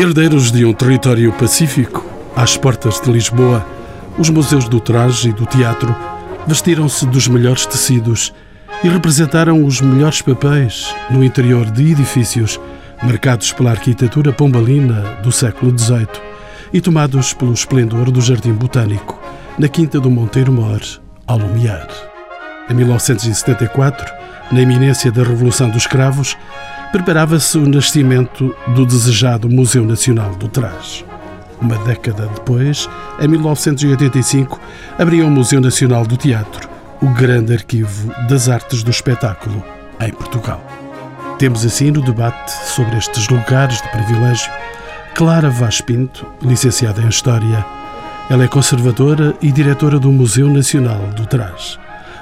Herdeiros de um território pacífico, às portas de Lisboa, os museus do traje e do teatro vestiram-se dos melhores tecidos e representaram os melhores papéis no interior de edifícios marcados pela arquitetura pombalina do século XVIII e tomados pelo esplendor do Jardim Botânico, na Quinta do Monteiro Mor, ao Lumiar. Em 1974, na iminência da Revolução dos Cravos, preparava-se o nascimento do desejado Museu Nacional do Traje. Uma década depois, em 1985, abriu o Museu Nacional do Teatro, o grande arquivo das artes do espetáculo em Portugal. Temos assim no debate sobre estes lugares de privilégio Clara Vaz Pinto, licenciada em História. Ela é conservadora e diretora do Museu Nacional do Traje.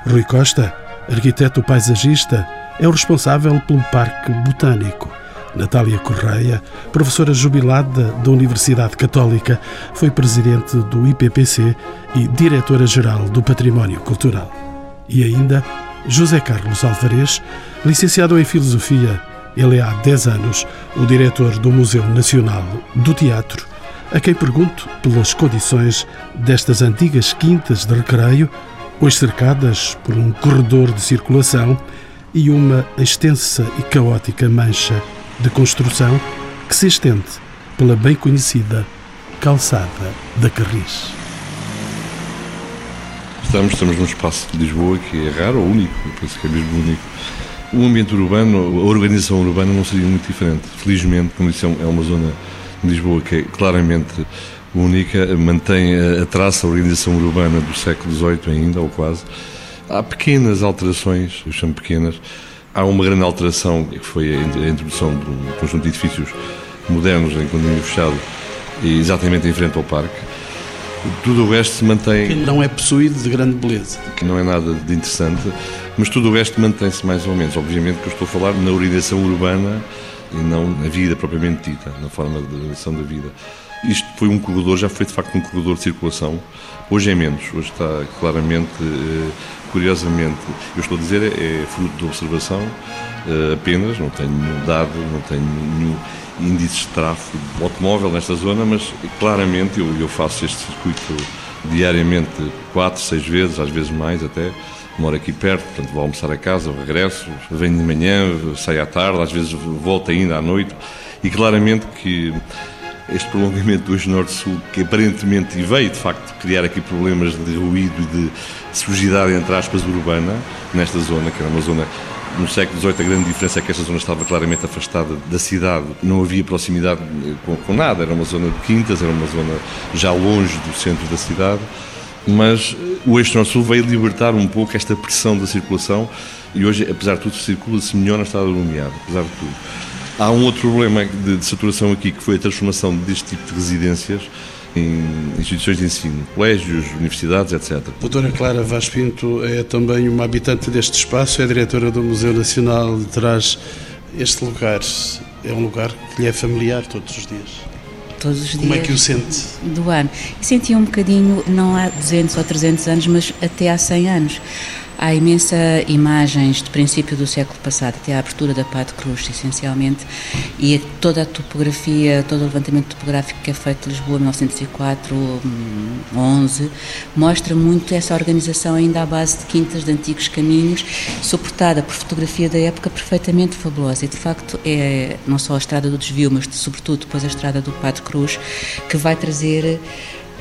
Rui Costa, arquiteto paisagista, é o responsável pelo Parque Botânico. Natália Correia, professora jubilada da Universidade Católica, foi presidente do IPPC e diretora-geral do Património Cultural. E ainda José Carlos Alvarez, licenciado em Filosofia, ele é há 10 anos o diretor do Museu Nacional do Teatro, a quem pergunto pelas condições destas antigas quintas de recreio, hoje cercadas por um corredor de circulação e uma extensa e caótica mancha de construção que se estende pela bem conhecida Calçada da Carris. Estamos, estamos num espaço de Lisboa que é raro, ou único, penso que é mesmo único. O ambiente urbano, a organização urbana não seria muito diferente. Felizmente, como disse, é uma zona de Lisboa que é claramente única, mantém a traça, a organização urbana do século XVIII ainda, ou quase, Há pequenas alterações, eu chamo pequenas. Há uma grande alteração que foi a introdução de um conjunto de edifícios modernos em condomínio fechado, exatamente em frente ao parque. Tudo o resto se mantém. Que não é possuído de grande beleza. Que não é nada de interessante, mas tudo o resto mantém-se mais ou menos. Obviamente que eu estou a falar na organização urbana e não na vida propriamente dita, na forma de organização da vida. Isto foi um corredor, já foi de facto um corredor de circulação. Hoje é menos, hoje está claramente eh, curiosamente, eu estou a dizer, é, fruto de observação uh, apenas, não tenho nenhum dado, não tenho nenhum índice de tráfego de automóvel nesta zona, mas claramente eu, eu faço este circuito diariamente quatro, seis vezes, às vezes mais até. Moro aqui perto, portanto vou almoçar a casa, regresso, venho de manhã, saio à tarde, às vezes volto ainda à noite e claramente que este prolongamento do eixo norte-sul, que aparentemente veio de facto criar aqui problemas de ruído e de sujidade, entre aspas, urbana, nesta zona, que era uma zona no século XVIII, a grande diferença é que esta zona estava claramente afastada da cidade, não havia proximidade com, com, nada, era uma zona de quintas, era uma zona já longe do centro da cidade, mas o eixo norte-sul veio libertar um pouco esta pressão da circulação e hoje, apesar de tudo, circula-se melhor na estrada lumiar, apesar de tudo. Há um outro problema de, de, saturação aqui, que foi a transformação deste tipo de residências em instituições de ensino, colégios, universidades, etc. Doutora Clara Vaz Pinto é também uma habitante deste espaço, é diretora do Museu Nacional de Trás. Este lugar é um lugar que lhe é familiar todos os dias? Todos os dias. Como é que o sente? Do ano. Senti um bocadinho, não há 200 ou 300 anos, mas até há 100 anos. Há imensa imagens de princípio do século passado, até a abertura da Pá de Cruz, essencialmente, e toda a topografia, todo o levantamento topográfico que é feito de Lisboa 1904, 11, mostra muito essa organização ainda à base de quintas de antigos caminhos, suportada por fotografia da época perfeitamente fabulosa. E de facto é não só a estrada do desvio, mas sobretudo depois a estrada do Pá de Cruz, que vai trazer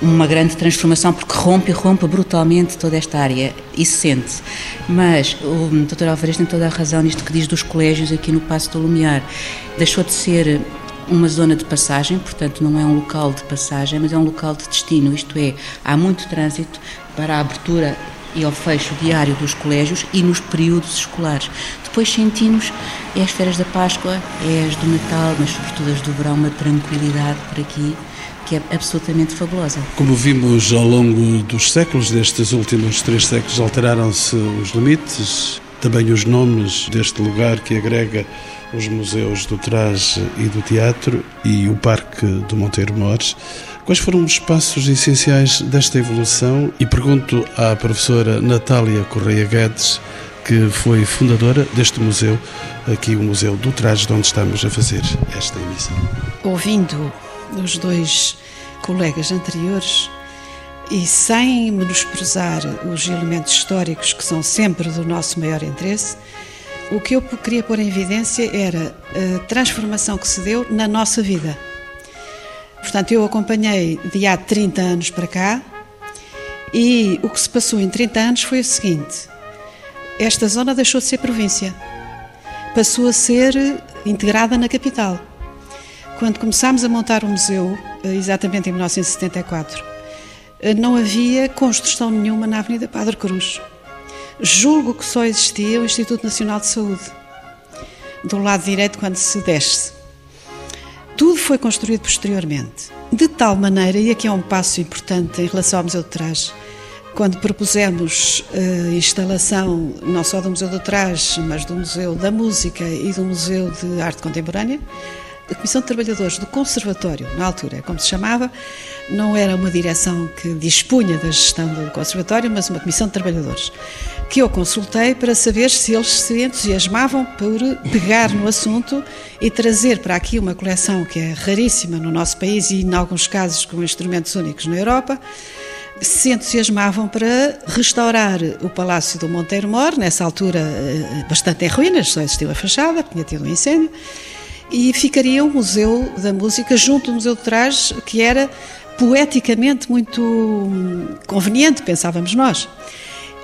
uma grande transformação porque rompe e rompe brutalmente toda esta área e se sente. Mas o Dr. Alvarez tem toda a razão nisto que diz dos colégios aqui no Passo do Lumiar. Deixou de ser uma zona de passagem, portanto não é um local de passagem, mas é um local de destino, isto é, há muito trânsito para a abertura e ao fecho diário dos colégios e nos períodos escolares. Depois sentimos, é as férias da Páscoa, é as do Natal, mas sobretudo as do verão, uma tranquilidade por aqui que é absolutamente fabulosa. Como vimos ao longo dos séculos, destes últimos três séculos, alteraram-se os limites, também os nomes deste lugar que agrega os museus do traje e do teatro e o Parque do Monteiro Mores. Quais foram os passos essenciais desta evolução? E pergunto à professora Natália Correia Guedes, que foi fundadora deste museu, aqui o Museu do Traje, de onde estamos a fazer esta emissão. Ouvindo os dois colegas anteriores e sem menosprezar os elementos históricos que são sempre do nosso maior interesse, o que eu queria pôr em evidência era a transformação que se deu na nossa vida. Portanto, eu acompanhei de há 30 anos para cá e o que se passou em 30 anos foi o seguinte: esta zona deixou de ser província, passou a ser integrada na capital. Quando começámos a montar o museu, exatamente em 1974, não havia construção nenhuma na Avenida Padre Cruz. Julgo que só existia o Instituto Nacional de Saúde, do lado direito quando se desce. Tudo foi construído posteriormente, de tal maneira, e aqui é um passo importante em relação ao Museu de Trás, quando propusemos a instalação não só do Museu do Trás, mas do Museu da Música e do Museu de Arte Contemporânea, a Comissão de Trabalhadores do Conservatório, na altura, como se chamava, não era uma direção que dispunha da gestão do Conservatório, mas uma Comissão de Trabalhadores, que eu consultei para saber se eles se entusiasmavam por pegar no assunto e trazer para aqui uma coleção que é raríssima no nosso país e, em alguns casos, com instrumentos únicos na Europa, se entusiasmavam para restaurar o Palácio do Monteiro Mor, nessa altura eh, bastante em ruínas, só existiu a fachada, tinha tido um incêndio, e ficaria o Museu da Música junto do Museu de Trás, que era poeticamente muito conveniente, pensávamos nós.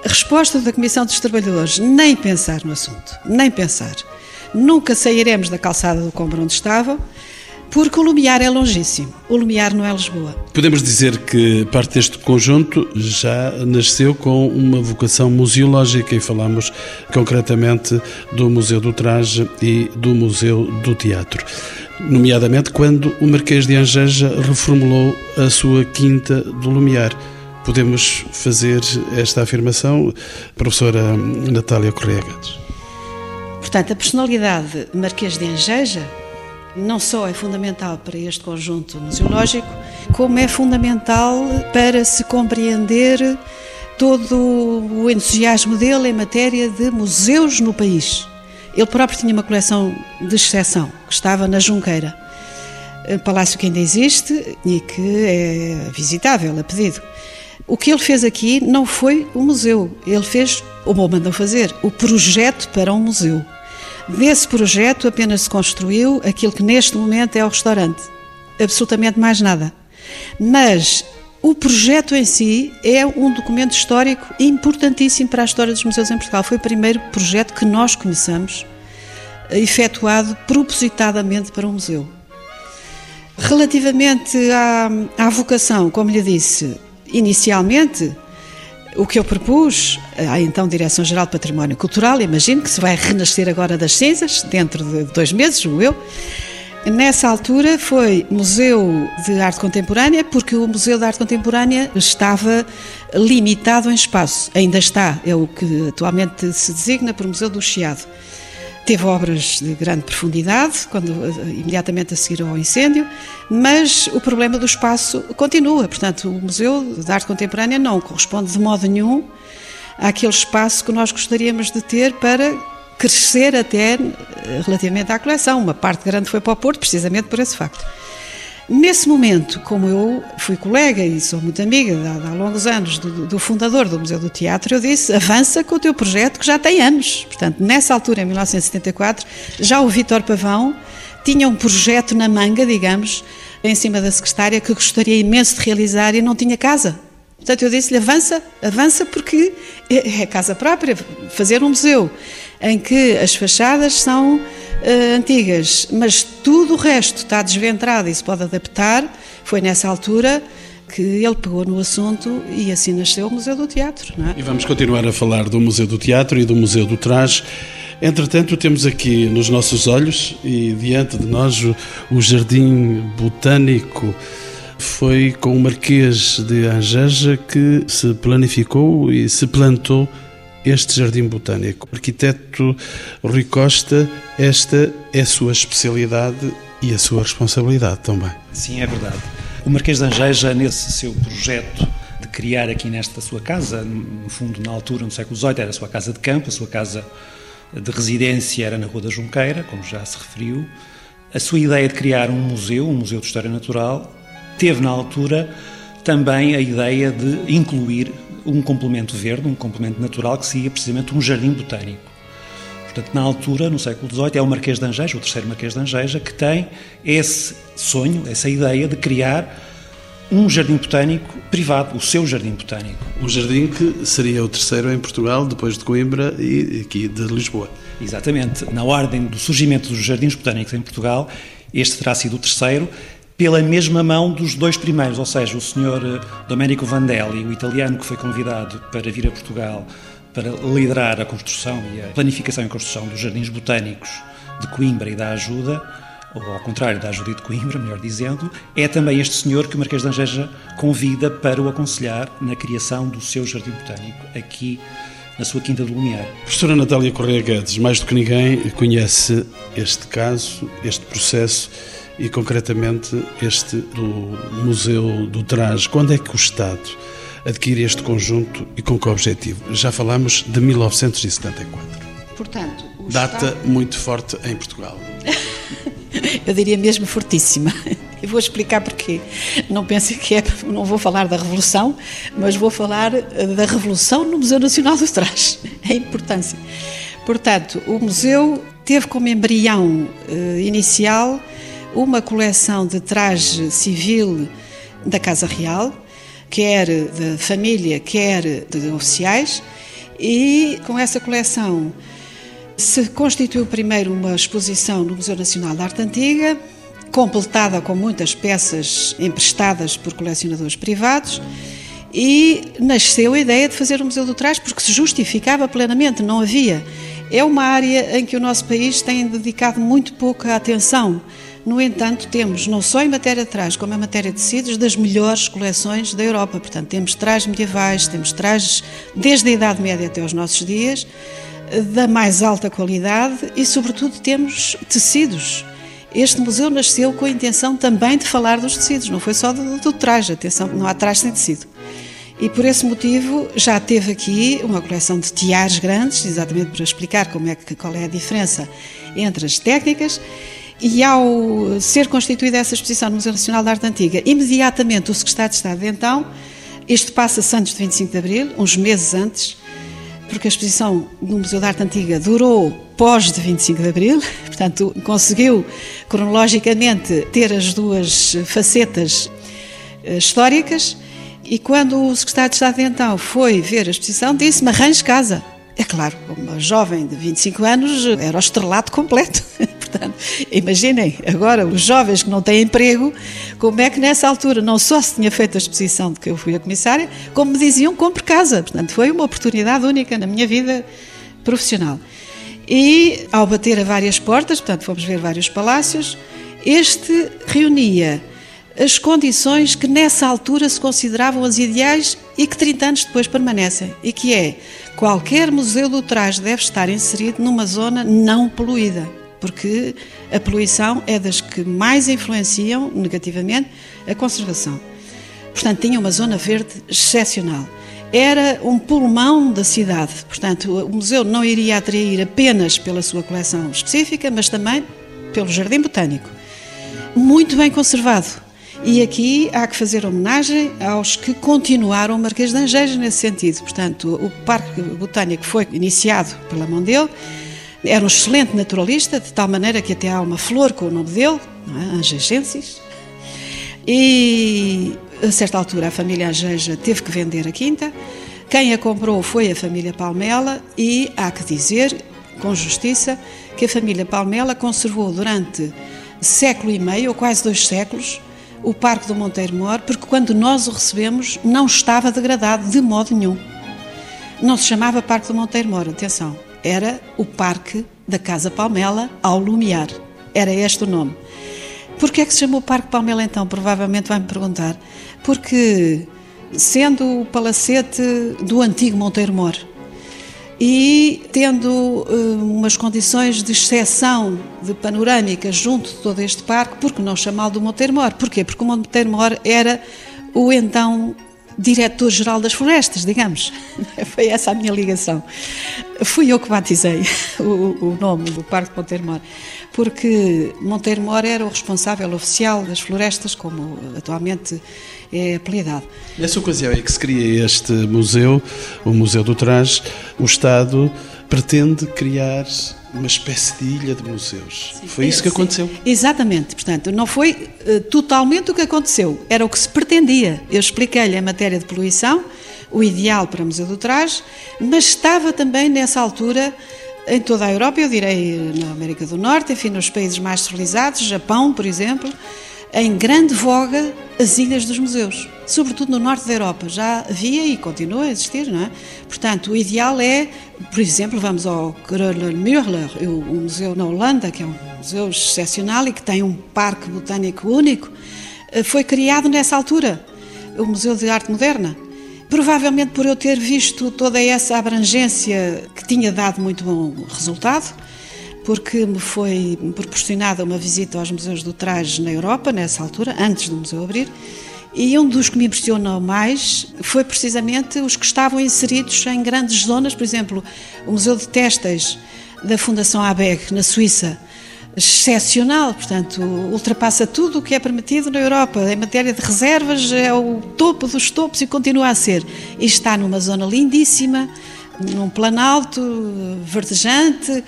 Resposta da Comissão dos Trabalhadores, nem pensar no assunto, nem pensar. Nunca sairemos da calçada do Combro onde estavam, porque o Lumiar é longíssimo. O Lumiar não é Lisboa. Podemos dizer que parte deste conjunto já nasceu com uma vocação museológica e falamos concretamente do Museu do Traje e do Museu do Teatro. Nomeadamente quando o Marquês de Angeja reformulou a sua Quinta do Lumiar. Podemos fazer esta afirmação, professora Natália Correia Gatos. Portanto, a personalidade Marquês de Angeja não só é fundamental para este conjunto museológico, como é fundamental para se compreender todo o entusiasmo dele em matéria de museus no país. Ele próprio tinha uma coleção de exceção, que estava na Junqueira, palácio que ainda existe e que é visitável a pedido. O que ele fez aqui não foi o museu, ele fez, ou mandou fazer, o projeto para um museu. Desse projeto apenas se construiu aquilo que neste momento é o restaurante. Absolutamente mais nada. Mas o projeto em si é um documento histórico importantíssimo para a história dos museus em Portugal. Foi o primeiro projeto que nós conheçamos, efetuado propositadamente para um museu. Relativamente à, à vocação, como lhe disse, inicialmente o que eu propus à então Direção-Geral de Património Cultural, imagino que se vai renascer agora das cinzas, dentro de dois meses, o eu, Nessa altura foi Museu de Arte Contemporânea, porque o Museu de Arte Contemporânea estava limitado em espaço. Ainda está, é o que atualmente se designa por Museu do Chiado. Teve obras de grande profundidade, quando, imediatamente a seguir ao incêndio, mas o problema do espaço continua. Portanto, o Museu de Arte Contemporânea não corresponde de modo nenhum àquele espaço que nós gostaríamos de ter para crescer até relativamente à coleção. Uma parte grande foi para o Porto, precisamente por esse facto. Nesse momento, como eu fui colega e sou muito amiga há, há longos anos do, do, fundador do Museu do Teatro, eu disse: avança com o teu projeto que já tem anos. Portanto, nessa altura, em 1974, já o Vítor Pavão tinha um projeto na manga, digamos, em cima da secretária, que gostaria imenso de realizar e não tinha casa. Portanto, eu disse-lhe: avança, avança, porque é, é casa própria, fazer um museu em que as fachadas são uh, antigas, mas tudo o resto está desventrado e se pode adaptar. Foi nessa altura que ele pegou no assunto e assim nasceu o Museu do Teatro. É? E vamos continuar a falar do Museu do Teatro e do Museu do Traje. Entretanto, temos aqui nos nossos olhos e diante de nós o, o Jardim Botânico. Foi com o Marquês de Angeja que se planificou e se plantou este jardim botânico. Arquiteto Rui Costa, esta é a sua especialidade e a sua responsabilidade também. Sim, é verdade. O Marquês de Angeja, nesse seu projeto de criar aqui nesta sua casa, no fundo, na altura, no século XVIII, era a sua casa de campo, a sua casa de residência era na Rua da Junqueira, como já se referiu, a sua ideia de criar um museu, um museu de história natural, teve na altura também a ideia de incluir um complemento verde, um complemento natural, que seria precisamente um jardim botânico. Portanto, na altura, no século XVIII, é o Marquês de Angeja, o terceiro Marquês de Angeja, que tem esse sonho, essa ideia de criar um jardim botânico privado, o seu jardim botânico. Um jardim que seria o terceiro em Portugal, depois de Coimbra e aqui de Lisboa. Exatamente. Na ordem do surgimento dos jardins botânicos em Portugal, este terá sido o terceiro, pela mesma mão dos dois primeiros, ou seja, o senhor eh, Domenico Vandelli, o italiano que foi convidado para vir a Portugal para liderar a construção e a planificação e construção dos jardins botânicos de Coimbra e da Ajuda, ou ao contrário da Ajuda de Coimbra, melhor dizendo, é também este senhor que o Marquês de Angeja convida para o aconselhar na criação do seu jardim botânico aqui na sua Quinta do Lumiar. Professora Natália Correia Guedes, mais do que ninguém, conhece este caso, este processo e concretamente este do Museu do Traje. Quando é que o Estado adquire este conjunto e com que objetivo? Já falamos de 1974. Portanto, Data Estado... muito forte em Portugal. Eu diria mesmo fortíssima. E vou explicar porquê. Não pensem que é, não vou falar da Revolução, mas vou falar eh, da Revolução no Museu Nacional do Traje. A importância. Portanto, o museu teve como embrião eh, inicial uma coleção de traje civil da Casa Real, quer da família, quer de oficiais, e com essa coleção se constituiu primeiro uma exposição no Museu Nacional de Arte Antiga, completada com muitas peças emprestadas por colecionadores privados, e nasceu a ideia de fazer o Museu do Trás porque se justificava plenamente, não havia. É uma área em que o nosso país tem dedicado muito pouca atenção. No entanto, temos, não só em matéria de trajes, como em matéria de tecidos, das melhores coleções da Europa. Portanto, temos trajes medievais, temos trajes desde a Idade Média até aos nossos dias, da mais alta qualidade e, sobretudo, temos tecidos. Este museu nasceu com a intenção também de falar dos tecidos, não foi só do, do traje, atenção, não há traje sem tecido. E por esse motivo já teve aqui uma coleção de tiares grandes, exatamente para explicar como é que, qual é a diferença entre as técnicas. E ao ser constituída essa exposição no Museu Nacional de Arte Antiga, imediatamente o Secretário de Estado então, isto passa-se antes de 25 de Abril, uns meses antes, porque a exposição no Museu de Arte Antiga durou pós de 25 de Abril, portanto conseguiu cronologicamente ter as duas facetas eh, históricas, e quando o secretário de Estado então foi ver a exposição, disse-me arranje casa. É claro, uma jovem de 25 anos era o estrelato completo. Portanto, imaginem, agora os jovens que não têm emprego, como é que nessa altura não só se tinha feito a exposição de que eu fui a comissária, como me diziam compre casa. Portanto, foi uma oportunidade única na minha vida profissional. E ao bater a várias portas, portanto, fomos ver vários palácios, este reunia as condições que nessa altura se consideravam as ideais e que 30 anos depois permanecem, e que é qualquer museu do traje deve estar inserido numa zona não poluída porque a poluição é das que mais influenciam negativamente a conservação. Portanto, tinha uma zona verde excepcional. Era um pulmão da cidade, portanto, o museu não iria atrair apenas pela sua coleção específica, mas também pelo jardim botânico. Muito bem conservado. E aqui há que fazer homenagem aos que continuaram o Marquês de Angeja nesse sentido. Portanto, o Parque Botânico foi iniciado pela mão dele, era um excelente naturalista, de tal maneira que até há uma flor com o nome dele, é? Angegensis. E a certa altura a família Angeja teve que vender a quinta. Quem a comprou foi a família Palmela e há que dizer, com justiça, que a família Palmela conservou durante século e meio, ou quase dois séculos, o Parque do Monteiro Mor, porque quando nós o recebemos não estava degradado de modo nenhum. Não se chamava Parque do Monteiro Mor, atenção era o Parque da Casa Palmela, ao Lumiar. Era este o nome. Por que é que se chamou Parque Palmela então? Provavelmente vai-me perguntar. Porque, sendo o palacete do antigo Monteiro Mor, e tendo uh, umas condições de exceção de panorâmica junto de todo este parque, por que não chamá-lo do Monteiro Mor? Porquê? Porque o Monteiro Mor era o então diretor-geral das florestas, digamos. Foi essa a minha ligação. Fui eu que batizei o, o nome do Parque Monteiro Mor, porque Monteiro Mor era o responsável oficial das florestas, como atualmente é apelidado. Nessa ocasião em que se cria este museu, o Museu do Traje, o Estado pretende criar uma espécie de ilha de museus. Sim. Foi isso que aconteceu? Sim. Exatamente. Portanto, não foi uh, totalmente o que aconteceu, era o que se pretendia. Eu expliquei-lhe a matéria de poluição, o ideal para o Museu do Traje, mas estava também nessa altura em toda a Europa, eu direi na América do Norte, enfim, nos países mais civilizados, Japão, por exemplo, em grande voga as ilhas dos museus, sobretudo no norte da Europa. Já havia e continua a existir, não é? Portanto, o ideal é, por exemplo, vamos ao Kröller Müller, o museu na Holanda, que é um museu excepcional e que tem um parque botânico único, eh, foi criado nessa altura, o Museu de Arte Moderna. Provavelmente por eu ter visto toda essa abrangência que tinha dado muito bom resultado, porque me foi proporcionada uma visita aos museus do traje na Europa, nessa altura, antes do museu abrir, e um dos que me impressionou mais foi precisamente os que estavam inseridos em grandes zonas, por exemplo, o Museu de Têxteis da Fundação ABEG, na Suíça, excepcional, portanto, ultrapassa tudo o que é permitido na Europa. Em matéria de reservas, é o topo dos topos e continua a ser. E está numa zona lindíssima, num planalto verdejante,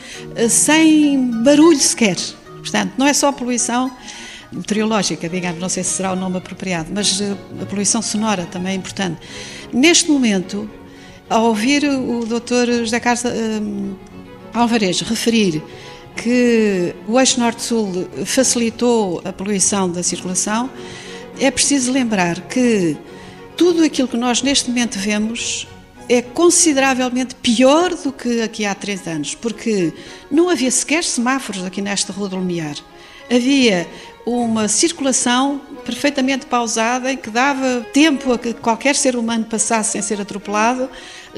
sem barulho sequer. Portanto, não é só a poluição meteorológica, digamos, não sei se será o nome apropriado, mas eh, a poluição sonora também é importante. Neste momento, ao ouvir o Dr. José Carlos um, Alvarez referir que o eixo norte-sul facilitou a poluição da circulação, é preciso lembrar que tudo aquilo que nós neste momento vemos é consideravelmente pior do que aqui há três anos, porque não havia sequer semáforos aqui nesta Rua do Lumiar. Havia uma circulação perfeitamente pausada em que dava tempo a que qualquer ser humano passasse sem ser atropelado,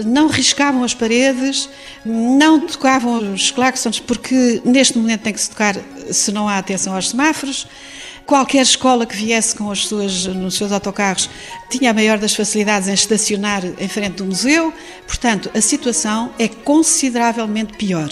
não riscavam as paredes, não tocavam os claxons, porque neste momento tem que se tocar se não há atenção aos semáforos. Qualquer escola que viesse com as suas, nos seus autocarros tinha a maior das facilidades em estacionar em frente do museu, portanto, a situação é consideravelmente pior.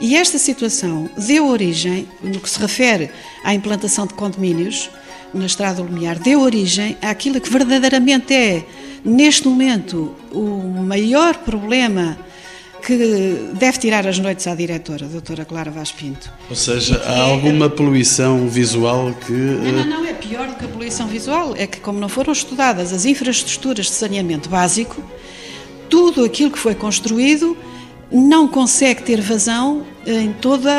E esta situação deu origem, no que se refere à implantação de condomínios na Estrada do Lumiar, deu origem àquilo que verdadeiramente é, neste momento, o maior problema que deve tirar as noites à diretora, a doutora Clara Vaz Pinto. Ou seja, há alguma poluição visual que... Não, não, não, é pior do que a poluição visual, é que como não foram estudadas as infraestruturas de saneamento básico, tudo aquilo que foi construído não consegue ter vazão em toda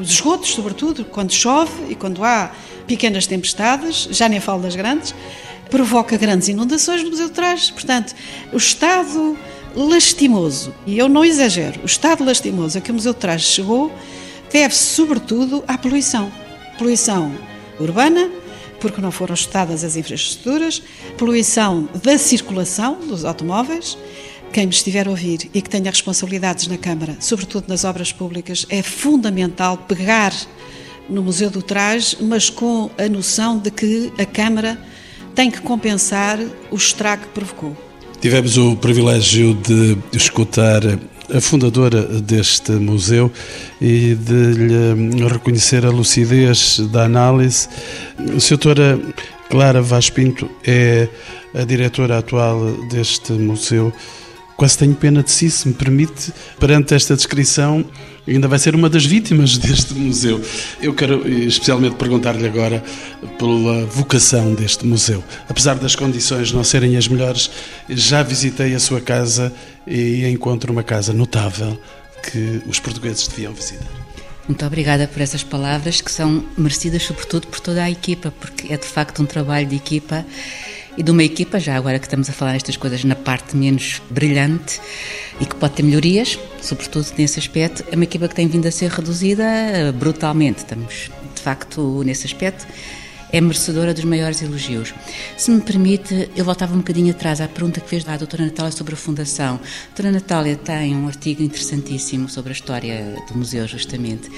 os esgotos, sobretudo quando chove e quando há pequenas tempestades, já nem falo das grandes, provoca grandes inundações no Museu de Trás. Portanto, o estado lastimoso, e eu não exagero, o estado lastimoso a que o Museu de Trás chegou deve-se sobretudo à poluição. Poluição urbana, porque não foram estudadas as infraestruturas, poluição da circulação dos automóveis. Quem me estiver a ouvir e que tenha responsabilidades na Câmara, sobretudo nas obras públicas, é fundamental pegar no Museu do Trás, mas com a noção de que a Câmara tem que compensar o estrago que provocou. Tivemos o privilégio de escutar a fundadora deste museu e de lhe reconhecer a lucidez da análise. A doutora Clara Vaz Pinto é a diretora atual deste museu. Quase tenho pena de si, se me permite, perante esta descrição, ainda vai ser uma das vítimas deste museu. Eu quero especialmente perguntar-lhe agora pela vocação deste museu. Apesar das condições não serem as melhores, já visitei a sua casa e encontro uma casa notável que os portugueses deviam visitar. Muito obrigada por essas palavras que são merecidas sobretudo por toda a equipa, porque é de facto um trabalho de equipa e de uma equipa, já agora que estamos a falar estas coisas na parte menos brilhante e que pode ter melhorias, sobretudo nesse aspecto, é uma equipa que tem vindo a ser reduzida brutalmente. Estamos, de facto, nesse aspecto é merecedora dos maiores elogios. Se me permite, eu voltava um bocadinho atrás à pergunta que fez à doutora Natália sobre a Fundação. A doutora Natália tem um artigo interessantíssimo sobre a história do museu, justamente,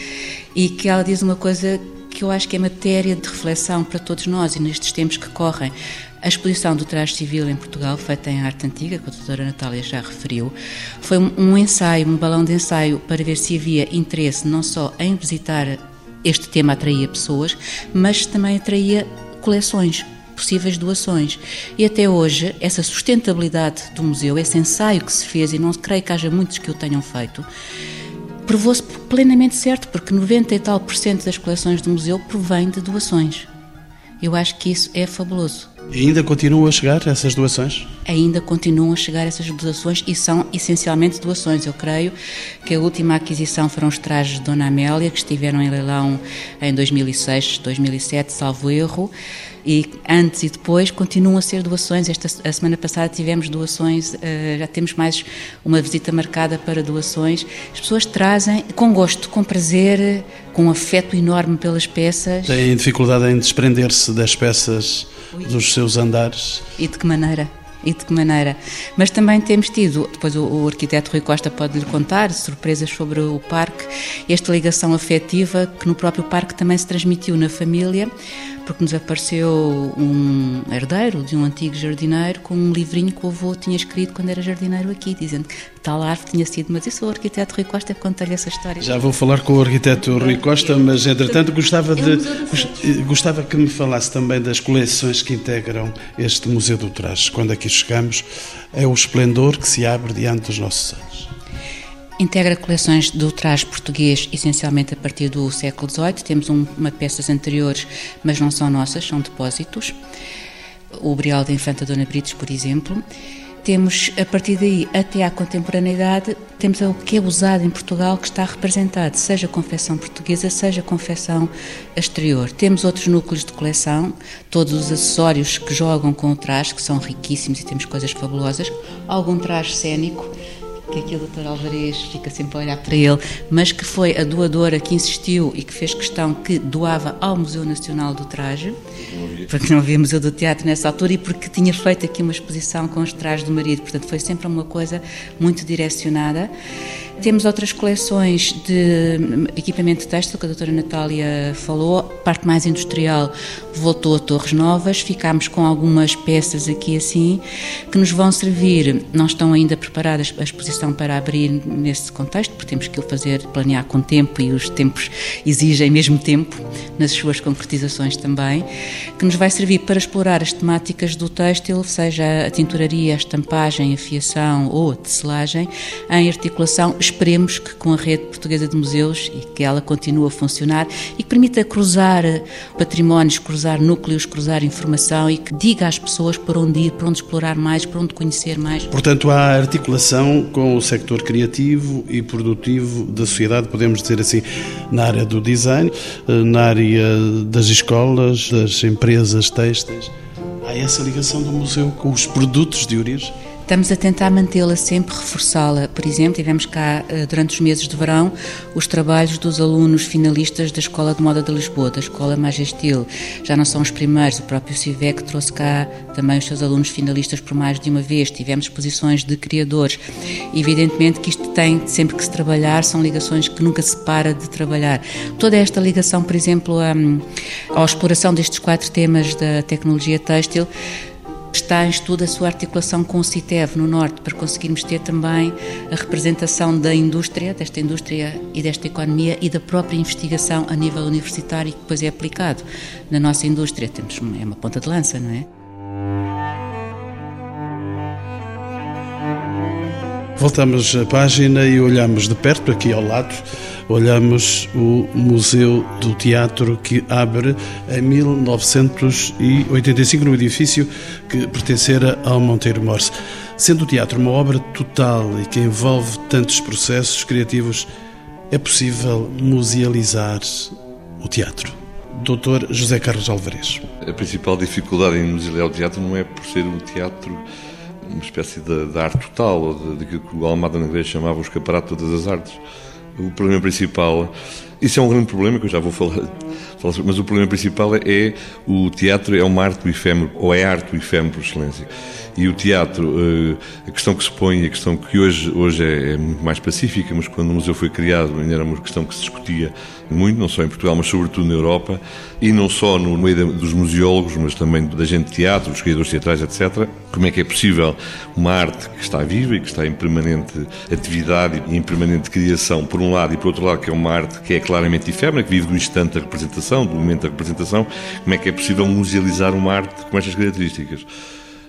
e que ela diz uma coisa que eu acho que é matéria de reflexão para todos nós e nestes tempos que correm. A exposição do traje civil em Portugal, feita em arte antiga, que a doutora Natália já referiu, foi um ensaio, um balão de ensaio para ver se havia interesse não só em visitar este tema atraía pessoas, mas também atraía coleções, possíveis doações. E até hoje, essa sustentabilidade do museu, esse ensaio que se fez, e não creio que haja muitos que o tenham feito, provou-se plenamente certo, porque 90 e tal por cento das coleções do museu provém de doações. Eu acho que isso é fabuloso. E ainda continuam a chegar essas doações? Ainda continuam a chegar essas doações e são essencialmente doações. Eu creio que a última aquisição foram os trajes de Dona Amélia, que estiveram em leilão em 2006, 2007, salvo erro e antes e depois continuam a ser doações. Esta a semana passada tivemos doações, eh, já temos mais uma visita marcada para doações. As pessoas trazem com gosto, com prazer, com afeto enorme pelas peças. Têm dificuldade em desprender-se das peças dos seus andares? E de que maneira? e de que maneira. Mas também temos tido, depois o, o arquiteto Rui Costa pode lhe contar, surpresas sobre o parque, esta ligação afetiva que no próprio parque também se transmitiu na família, porque nos apareceu um herdeiro de um antigo jardineiro com um livrinho que o avô tinha escrito quando era jardineiro aqui, dizendo que tal árvore tinha sido, mas isso o arquiteto Rui Costa conta-lhe essa história. Já vou falar com o arquiteto Rui Costa, mas entretanto gostava de gostava que me falasse também das coleções que integram este Museu do Traje. Quando aqui chegamos, é o esplendor que se abre diante dos nossos olhos. Integra coleções do traje português, essencialmente a partir do século XVIII. Temos um, uma peças anteriores, mas não são nossas, são depósitos. O Brial da Infanta Dona Brites, por exemplo. Temos, a partir daí, até à contemporaneidade, temos o que é usado em Portugal que está representado, seja confecção portuguesa, seja confecção exterior. Temos outros núcleos de coleção, todos os acessórios que jogam com o traje, que são riquíssimos e temos coisas fabulosas. Algum traje cênico, que aqui o Dr. Alvarez fica sempre a olhar para ele, mas que foi a doadora que insistiu e que fez questão que doava ao Museu Nacional do Traje, porque não havia Museu do Teatro nessa altura e porque tinha feito aqui uma exposição com os trajes do marido, portanto foi sempre uma coisa muito direcionada. Temos outras coleções de equipamento de texto que a doutora Natália falou, parte mais industrial voltou a Torres Novas, ficámos com algumas peças aqui assim, que nos vão servir, não estão ainda preparadas a exposição para abrir nesse contexto, porque temos que o fazer, planear com tempo e os tempos exigem mesmo tempo, nas suas concretizações também, que nos vai servir para explorar as temáticas do têxtil, seja a tinturaria, a estampagem, a fiação ou a tecelagem, em articulação esperemos que com a rede portuguesa de museus e que ela continue a funcionar e que permita cruzar patrimónios, cruzar núcleos, cruzar informação e que diga às pessoas por onde ir, por onde explorar mais, por onde conhecer mais. Portanto, há articulação com o sector criativo e produtivo da sociedade, podemos dizer assim, na área do design, eh, na área das escolas, das empresas têxteis. Há essa ligação do museu com os produtos de origem? Estamos a tentar mantê-la sempre, reforçá-la. Por exemplo, tivemos cá, eh, durante os meses de verão, os trabalhos dos alunos finalistas da Escola de Moda de Lisboa, da Escola Majestil. Já não são os primeiros, o próprio CIVEC trouxe cá também os seus alunos finalistas por mais de uma vez. Tivemos exposições de criadores. Evidentemente que isto tem sempre que se trabalhar, são ligações que nunca se para de trabalhar. Toda esta ligação, por exemplo, à, à exploração destes quatro temas da tecnologia têxtil, Está em estudo a sua articulação com o CITEV no Norte, para conseguirmos ter também a representação da indústria, desta indústria e desta economia e da própria investigação a nível universitário que depois é aplicado na nossa indústria. Temos, é uma ponta de lança, não é? Voltamos a página e olhamos de perto, aqui ao lado, olhamos o Museu do Teatro que abre em 1985 no edifício que pertencera ao Monteiro Morse. Sendo o teatro uma obra total e que envolve tantos processos criativos, é possível musealizar o teatro. Doutor José Carlos Alvarez. A principal dificuldade em musealizar o teatro não é por ser um teatro uma espécie de, de arte total, ou daquilo que o Almada Negreira chamava o escaparate de todas as artes. O problema principal Isso é um grande problema que eu já vou falar mas o problema principal é, é o teatro é uma arte do efêmero, ou é arte do efêmero por excelência. E o teatro, eh, a questão que se põe, a questão que hoje, hoje é, é muito mais pacífica, mas quando o museu foi criado ainda era uma questão que se discutia muito, não só em Portugal, mas sobretudo na Europa, e não só no meio dos museólogos, mas também da gente de teatro, dos criadores teatrais, etc. Como é que é possível uma arte que está viva e que está em permanente atividade e em permanente criação, por um lado, e por outro lado, que é uma arte que é claramente efêmera, que vive do instante da representação, do momento da representação, como é que é possível musealizar uma arte com estas características?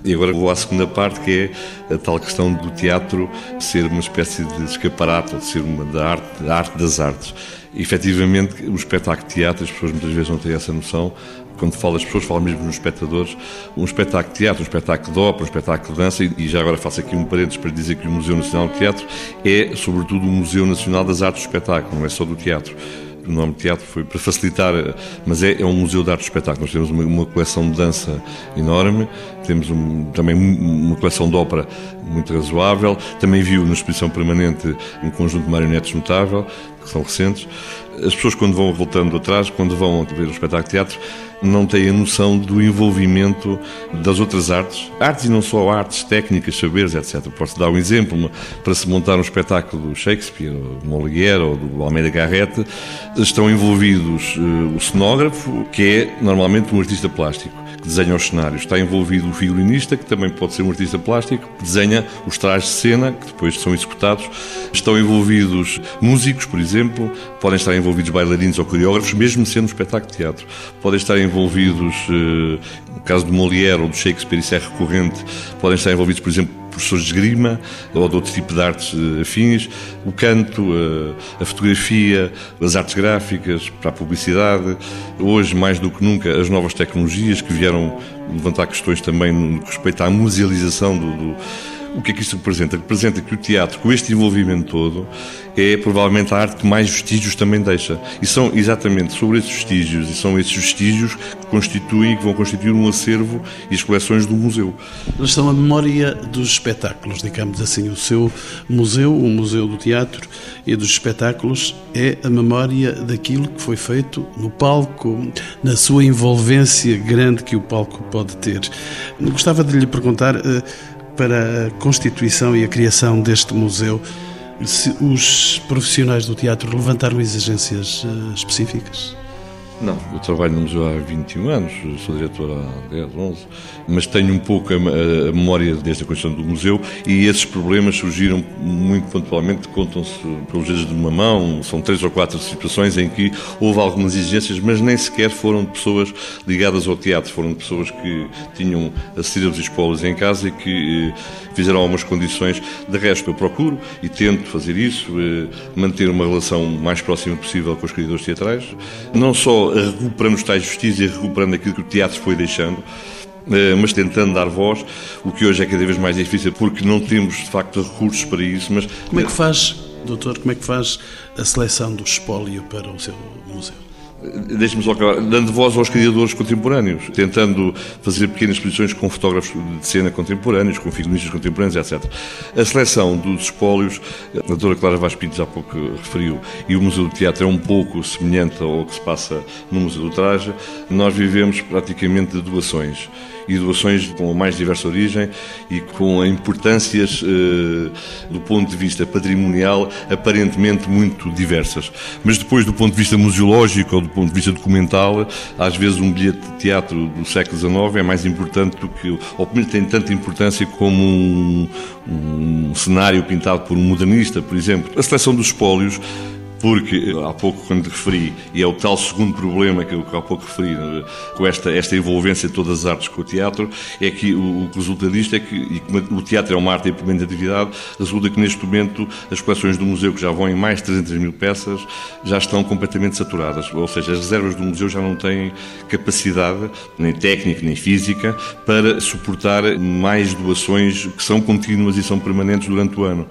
E agora vou à segunda parte, que é a tal questão do teatro ser uma espécie de escaparate, ou de ser uma da arte, da arte das artes. E, efetivamente, o espetáculo de teatro, as pessoas muitas vezes não têm essa noção, quando falo as pessoas, falo mesmo nos espectadores, um espetáculo de teatro, um espetáculo de ópera, um espetáculo de dança, e já agora faço aqui um parênteses para dizer que o Museu Nacional de Teatro é, sobretudo, o Museu Nacional das Artes do Espetáculo, não é só do teatro o nome teatro foi para facilitar, mas é, é um museu de arte de espetáculo. Nós temos uma, uma coleção de dança enorme, temos um, também uma coleção de ópera muito razoável. Também viu na exposição permanente um conjunto de marionetes notável, que são recentes. As pessoas, quando vão voltando atrás, quando vão ver o espetáculo de teatro, não têm a noção do envolvimento das outras artes, artes e não só artes, técnicas, saberes, etc. Posso dar um exemplo, para se montar um espetáculo do Shakespeare, do Molière ou do Almeida Garrett, estão envolvidos uh, o cenógrafo, que é normalmente um artista plástico que desenha os cenários. Está envolvido o figurinista, que também pode ser um artista plástico, que desenha os trajes de cena, que depois são executados. Estão envolvidos músicos, por exemplo, podem estar envolvidos bailarinos ou coreógrafos, mesmo sendo um espetáculo de teatro. Podem estar envolvidos, eh, no caso do Molière ou do Shakespeare, isso é recorrente, podem estar envolvidos, por exemplo, professores de esgrima ou de outro tipo de artes eh, afins, o canto, a, a, fotografia, as artes gráficas para a publicidade. Hoje, mais do que nunca, as novas tecnologias que vieram levantar questões também no que respeita à musealização do, do o que é que isto representa? Representa que o teatro, com este envolvimento todo, é provavelmente a arte que mais vestígios também deixa. E são exatamente sobre esses vestígios, e são esses vestígios que constituem, que vão constituir um acervo e as coleções do museu. Eles são a memória dos espetáculos, digamos assim. O seu museu, o Museu do Teatro e dos Espetáculos, é a memória daquilo que foi feito no palco, na sua envolvência grande que o palco pode ter. Gostava de lhe perguntar eh, para a constituição e a criação deste museu, se os profissionais do teatro levantaram exigências eh, específicas? Não, eu trabalho no museu há 21 anos, sou diretor há 10, 11, mas tenho um pouco a, a memória desta questão do museu e esses problemas surgiram muito pontualmente, contam-se pelos dedos de uma mão, são três ou quatro situações em que houve algumas exigências, mas nem sequer foram de pessoas ligadas ao teatro, foram de pessoas que tinham acedido aos espólios em casa e que eh, fizeram algumas condições. De resto, eu procuro e tento fazer isso, eh, manter uma relação mais próxima possível com os criadores teatrais, não só recuperando os tais vestígios e recuperando aquilo que o teatro foi deixando, eh, mas tentando dar voz, o que hoje é cada vez mais difícil, porque não temos, de facto, recursos para isso. Mas Como é que faz, doutor, como é que faz a seleção do espólio para o seu museu? Deixe-me só acabar, dando voz aos criadores contemporâneos, tentando fazer pequenas exposições com fotógrafos de cena contemporâneos, com figuristas contemporâneos, etc. A seleção dos espólios, a doutora Clara Vaz há pouco referiu, e o Museu do Teatro é um pouco semelhante ao que se passa no Museu do Traje, nós vivemos praticamente de doações e doações com a mais diversa origem e com importâncias eh, do ponto de vista patrimonial aparentemente muito diversas. Mas depois, do ponto de vista museológico ou do ponto de vista documental, às vezes um bilhete de teatro do século XIX é mais importante do que, ou pelo menos tem tanta importância como um, um cenário pintado por um modernista, por exemplo. A seleção dos espólios porque há pouco, quando referi, e é o tal segundo problema que eu há pouco referi, né, com esta, esta envolvência de todas as artes com o teatro, é que o, o que resulta disto é que, e como o teatro é uma arte de atividade, resulta que neste momento as coleções do museu, que já vão em mais de 300 mil peças, já estão completamente saturadas. Ou seja, as reservas do museu já não têm capacidade, nem técnica, nem física, para suportar mais doações que são contínuas e são permanentes durante o ano.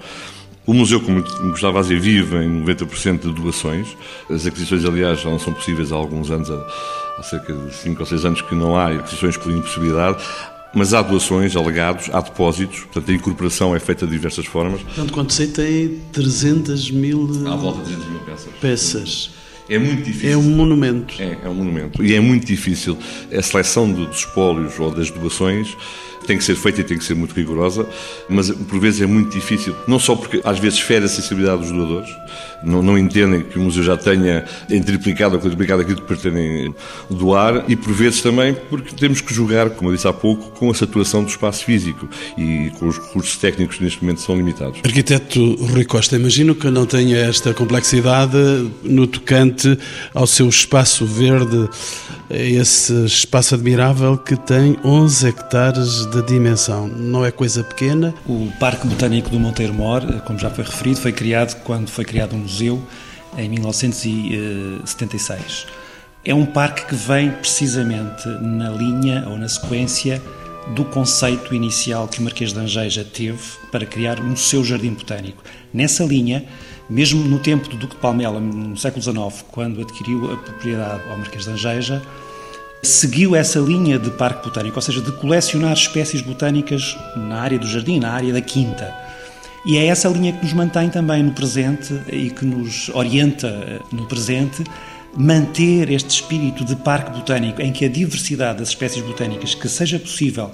O museu, como gostava a dizer, vive em 90% de doações. As aquisições, aliás, já não são possíveis há alguns anos, há cerca de 5 ou 6 anos que não há aquisições por impossibilidade. Mas há doações, há legados, há depósitos, portanto a incorporação é feita de diversas formas. Portanto, quando sei, tem 300 mil... À volta de 300 mil peças. Peças. É muito difícil. É um monumento. É, é um monumento. E é muito difícil a seleção dos espólios ou das doações tem que ser feita e tem que ser muito rigorosa, mas por vezes é muito difícil, não só porque às vezes fere a sensibilidade dos doadores, não, não entendem que o museu já tenha triplicado ou quadruplicado aquilo que pretendem doar, e por vezes também porque temos que jogar, como eu disse há pouco, com a saturação do espaço físico e com os recursos técnicos que neste momento são limitados. Arquiteto Rui Costa, imagino que não tenha esta complexidade no tocante ao seu espaço verde, esse espaço admirável que tem 11 hectares de dimensão. Não é coisa pequena. O Parque Botânico do Monteiro Mor, como já foi referido, foi criado quando foi criado um museu em 1976. É um parque que vem precisamente na linha ou na sequência do conceito inicial que o Marquês de Angeja teve para criar um seu jardim botânico. Nessa linha, mesmo no tempo do Duque de Palmela, no século XIX, quando adquiriu a propriedade ao Marquês de Angeja, seguiu essa linha de parque botânico, ou seja, de colecionar espécies botânicas na área do jardim, na área da quinta. E é essa linha que nos mantém também no presente e que nos orienta eh, no presente manter este espírito de parque botânico em que a diversidade das espécies botânicas que seja possível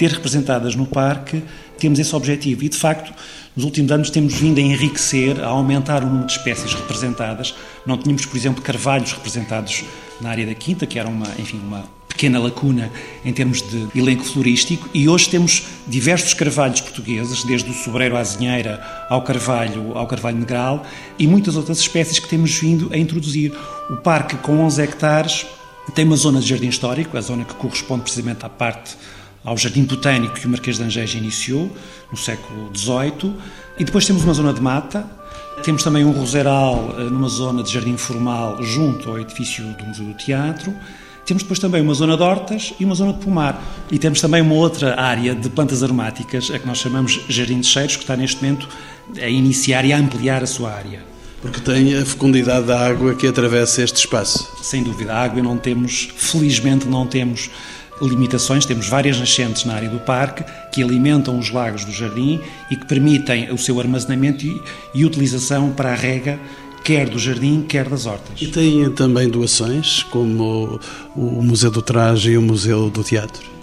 ter representadas no parque, temos esse objetivo. E, de facto, nos últimos anos temos vindo a enriquecer, a aumentar o número de espécies representadas. Não tínhamos, por exemplo, carvalhos representados na área da Quinta, que era uma, enfim, uma pequena lacuna em termos de elenco florístico, e hoje temos diversos carvalhos portugueses, desde o sobreiro à azinheira ao carvalho, ao carvalho negral, e muitas outras espécies que temos vindo a introduzir. O parque, com 11 hectares, tem uma zona de jardim histórico, a zona que corresponde precisamente à parte ao Jardim Botânico que o Marquês de Angeja iniciou no século XVIII, e depois temos uma zona de mata, temos também um roseiral eh, numa zona de jardim formal junto ao edifício do Museu do Teatro, temos depois também uma zona de hortas e uma zona de pomar. E temos também uma outra área de plantas aromáticas, a que nós chamamos Jardim de Cheiros, que está neste momento a iniciar e a ampliar a sua área. Porque tem a fecundidade da água que atravessa este espaço. Sem dúvida, a água não temos, felizmente não temos limitações, temos várias nascentes na área do parque que alimentam os lagos do jardim e que permitem o seu armazenamento e, e utilização para a rega quer do jardim, quer das hortas. E tem também doações, como o Museu do Traje e o Museu do Teatro?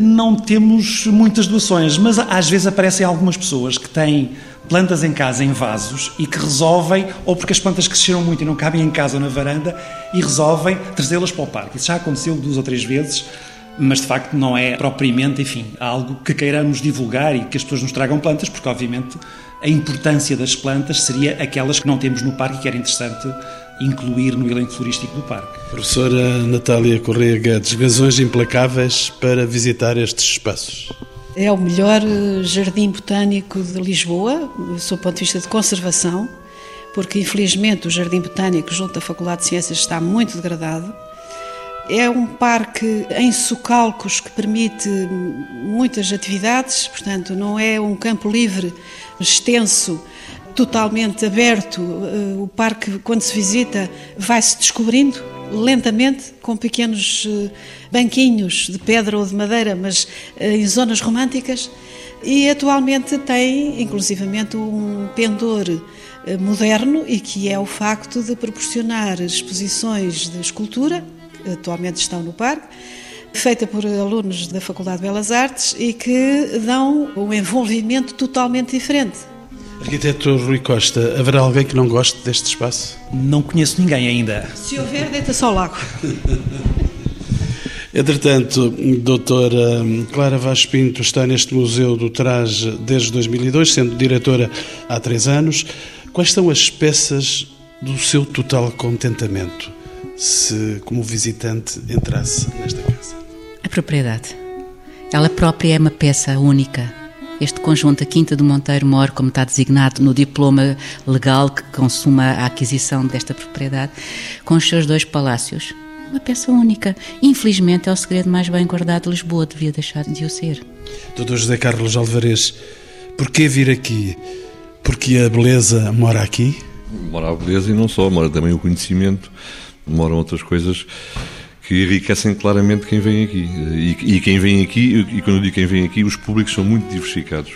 Não temos muitas doações, mas às vezes aparecem algumas pessoas que têm plantas em casa em vasos e que resolvem, ou porque as plantas cresceram muito e não cabem em casa ou na varanda, e resolvem trazê-las para o parque. Isso já aconteceu duas ou três vezes, mas de facto não é propriamente, enfim, algo que queiramos divulgar e que as pessoas nos tragam plantas, porque obviamente a importância das plantas seria aquelas que não temos no parque e que era interessante incluir no elenco florístico do parque. Professora Natália Correia Guedes, razões implacáveis para visitar estes espaços. É o melhor eh, jardim botânico de Lisboa, do seu ponto de vista de conservação, porque infelizmente o Jardim Botânico junto à Faculdade de Ciências está muito degradado. É um parque em socalcos que permite muitas atividades, portanto, não é um campo livre, extenso, totalmente aberto. Eh, o parque, quando se visita, vai-se descobrindo lentamente, com pequenos eh, banquinhos de pedra ou de madeira, mas eh, em zonas românticas. E atualmente tem, inclusivamente, um pendor moderno e que é o facto de proporcionar exposições de escultura, que atualmente estão no parque, feita por alunos da Faculdade de Belas Artes e que dão um envolvimento totalmente diferente. Arquiteto Rui Costa, haverá alguém que não goste deste espaço? Não conheço ninguém ainda. Se houver, deita-se ao lago. Entretanto, doutora Clara Vaz Pinto está neste Museu do Traje desde 2002, sendo diretora há três anos. Quais são as peças do seu total contentamento, se como visitante entrasse nesta casa? A propriedade. Ela própria é uma peça única este conjunto, a Quinta do Monteiro Mor, como está designado no diploma legal que consuma a aquisição desta propriedade, com os seus dois palácios. Uma peça única. Infelizmente é o segredo mais bem guardado de Lisboa, devia deixar de o ser. Doutor José Carlos Alvarez, porquê vir aqui? Porque a beleza mora aqui? Mora a beleza e não só, mora também o conhecimento, moram outras coisas que enriquecem claramente quem vem aqui. E, e, quem vem aqui, e quando eu digo quem vem aqui, os públicos são muito diversificados.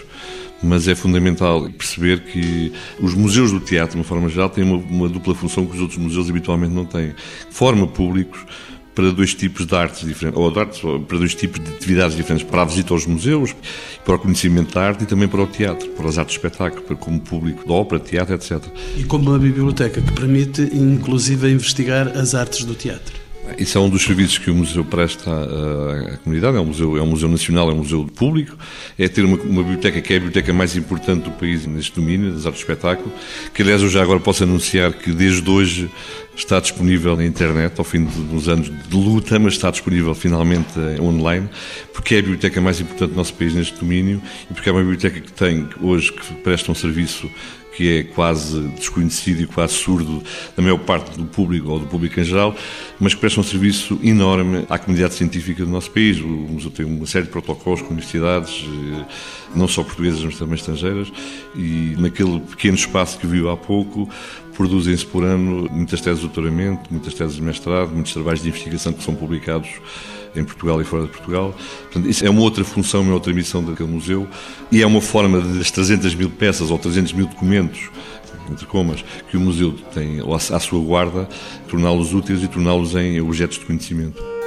mas é fundamental perceber que os museus do teatro, de uma forma geral, têm uma, uma dupla função que os outros museus habitualmente não têm. Forma públicos para dois tipos de artes diferentes, ou de artes, para dois tipos de atividades diferentes, para a visita aos museus, para o conhecimento da arte e também para o teatro, para as artes de espetáculo, para como público de ópera, teatro, etc. E como uma biblioteca que permite, inclusive, investigar as artes do teatro. Isso é um dos serviços que o museu presta à, à, comunidade. É um museu, é um museu nacional, é um museu público. É ter uma, uma, biblioteca que é a biblioteca mais importante do país neste domínio das artes de espetáculo. Que aliás eu já agora posso anunciar que desde hoje está disponível na internet, ao fim de uns anos de luta, mas está disponível finalmente eh, online, porque é a biblioteca mais importante do nosso país neste domínio e porque é uma biblioteca que tem hoje que presta um serviço que é quase desconhecido e quase surdo da maior parte do público ou do público em geral, mas que presta um serviço enorme à comunidade científica do nosso país. O museu tem uma série de protocolos com universidades, eh, não só portuguesas, mas também estrangeiras, e naquele pequeno espaço que viu há pouco, produzem-se por ano muitas teses de doutoramento, muitas teses de mestrado, muitos trabalhos de investigação que são publicados em Portugal e fora de Portugal. Portanto, isso é uma outra função, uma outra missão daquele museu e é uma forma das 300 mil peças ou 300 mil documentos entre comas, que o museu tem à sua guarda, torná-los úteis e torná-los em objetos de conhecimento.